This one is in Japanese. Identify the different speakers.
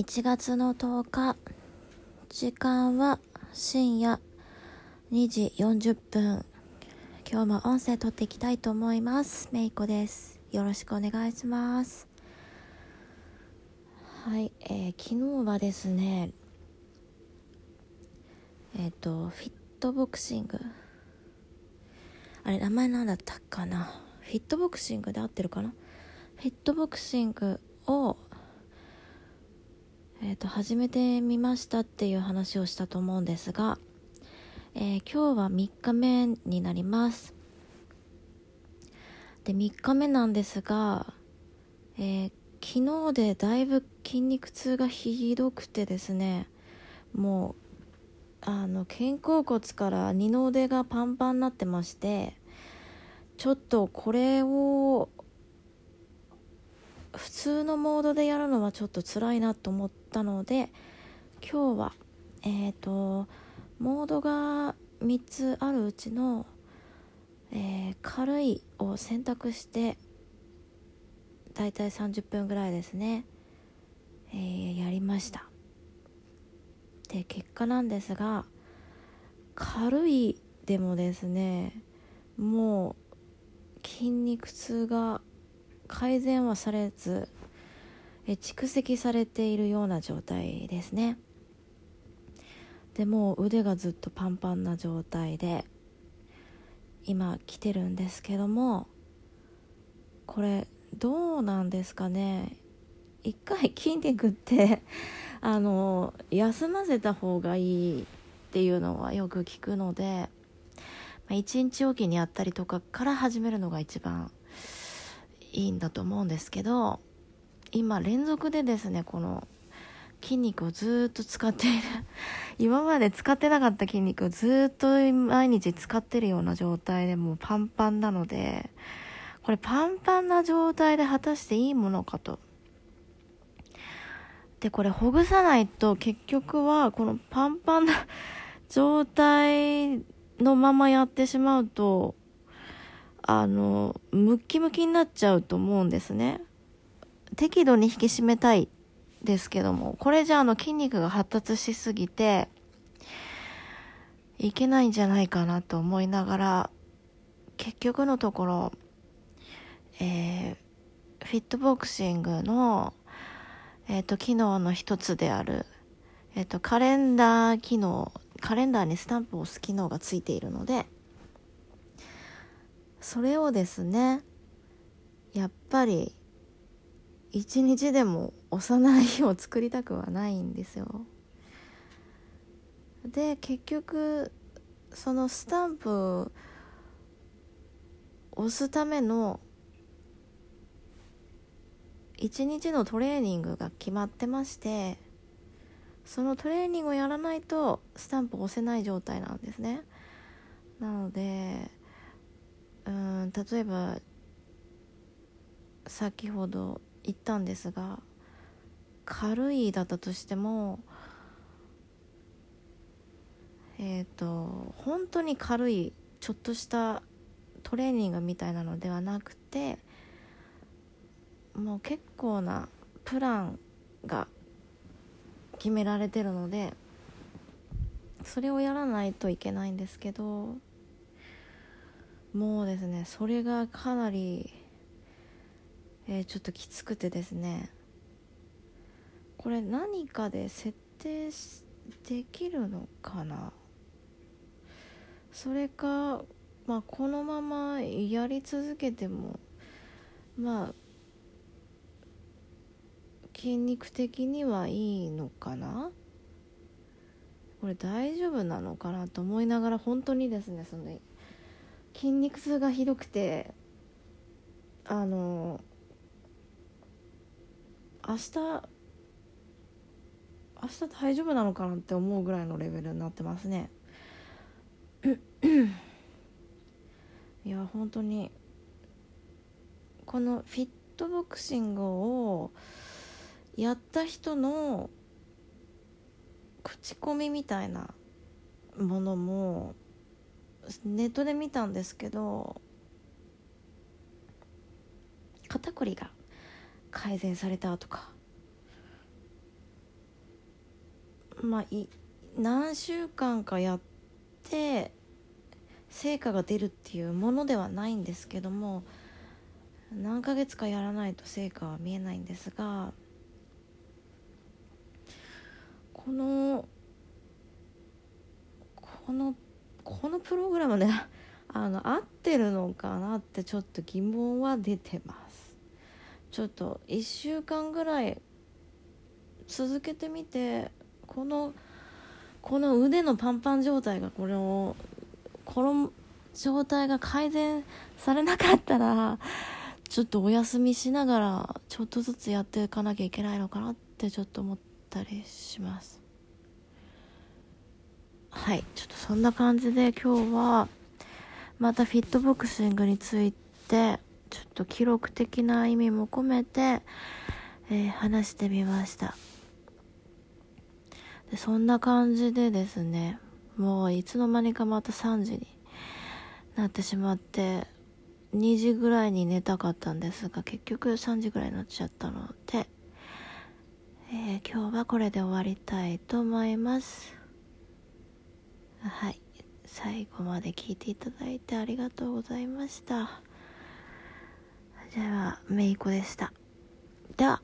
Speaker 1: 1月の10日時間は深夜2時40分今日も音声撮っていきたいと思います。めいこです。よろしくお願いします。はい、えー、昨日はですねえっ、ー、とフィットボクシング。あれ名前なんだったかな？フィットボクシングで合ってるかな？フィットボクシングをえーと、始めてみましたっていう話をしたと思うんですが、えー、今日は3日目になります。で3日目なんですが、えー、昨日でだいぶ筋肉痛がひどくてですねもうあの肩甲骨から二の腕がパンパンになってましてちょっとこれを普通のモードでやるのはちょっと辛いなと思ったので今日はえっ、ー、とモードが3つあるうちの、えー、軽いを選択してだいたい30分ぐらいですね、えー、やりました。で結果なんですが軽いでもですねもう筋肉痛が改善はされずえ蓄積されているような状態ですね。でも腕がずっとパンパンな状態で今来てるんですけどもこれどうなんですかね。一回筋肉って あの休ませた方がいいっていうのはよく聞くので、まあ、1日おきにやったりとかから始めるのが一番いいんだと思うんですけど今連続でですねこの筋肉をずっと使っている 今まで使ってなかった筋肉をずっと毎日使ってるような状態でもうパンパンなのでこれパンパンな状態で果たしていいものかと。でこれほぐさないと結局はこのパンパンな 状態のままやってしまうとあの、ムッキムキになっちゃうと思うんですね。適度に引き締めたいですけども、これじゃあの筋肉が発達しすぎて、いけないんじゃないかなと思いながら、結局のところ、えー、フィットボクシングの、えっ、ー、と、機能の一つである、えっ、ー、と、カレンダー機能、カレンダーにスタンプを押す機能がついているので、それをですねやっぱり一日でも押さない日を作りたくはないんですよ。で結局そのスタンプを押すための一日のトレーニングが決まってましてそのトレーニングをやらないとスタンプを押せない状態なんですね。なのでうん例えば先ほど言ったんですが軽いだったとしてもえっ、ー、と本当に軽いちょっとしたトレーニングみたいなのではなくてもう結構なプランが決められてるのでそれをやらないといけないんですけどもうですねそれがかなり、えー、ちょっときつくてですね。これ何かで設定できるのかな？それかまあこのままやり続けてもまあ筋肉的にはいいのかな？これ大丈夫なのかなと思いながら本当にですねその筋肉痛がひどくてあの明日明日大丈夫なのかなって思うぐらいのレベルになってますね。いや本当にこのフィットボクシングをやった人の口コミみたいなものもネットで見たんですけど肩こりが改善されたとか。まあい何週間かやって成果が出るっていうものではないんですけども何ヶ月かやらないと成果は見えないんですがこのこのこのプログラムね あの合ってるのかなってちょっと疑問は出てます。ちょっと1週間ぐらい続けてみてこのこの腕のパンパン状態がこれをこの状態が改善されなかったらちょっとお休みしながらちょっとずつやっていかなきゃいけないのかなってちょっと思ったりします。はい。ちょっとそんな感じで今日はまたフィットボクシングについてちょっと記録的な意味も込めて、えー、話してみました。でそんな感じでですねもういつの間にかまた3時になってしまって2時ぐらいに寝たかったんですが結局3時ぐらいになっちゃったので、えー、今日はこれで終わりたいと思います。はい。最後まで聞いていただいてありがとうございました。じゃあめいこでした。では。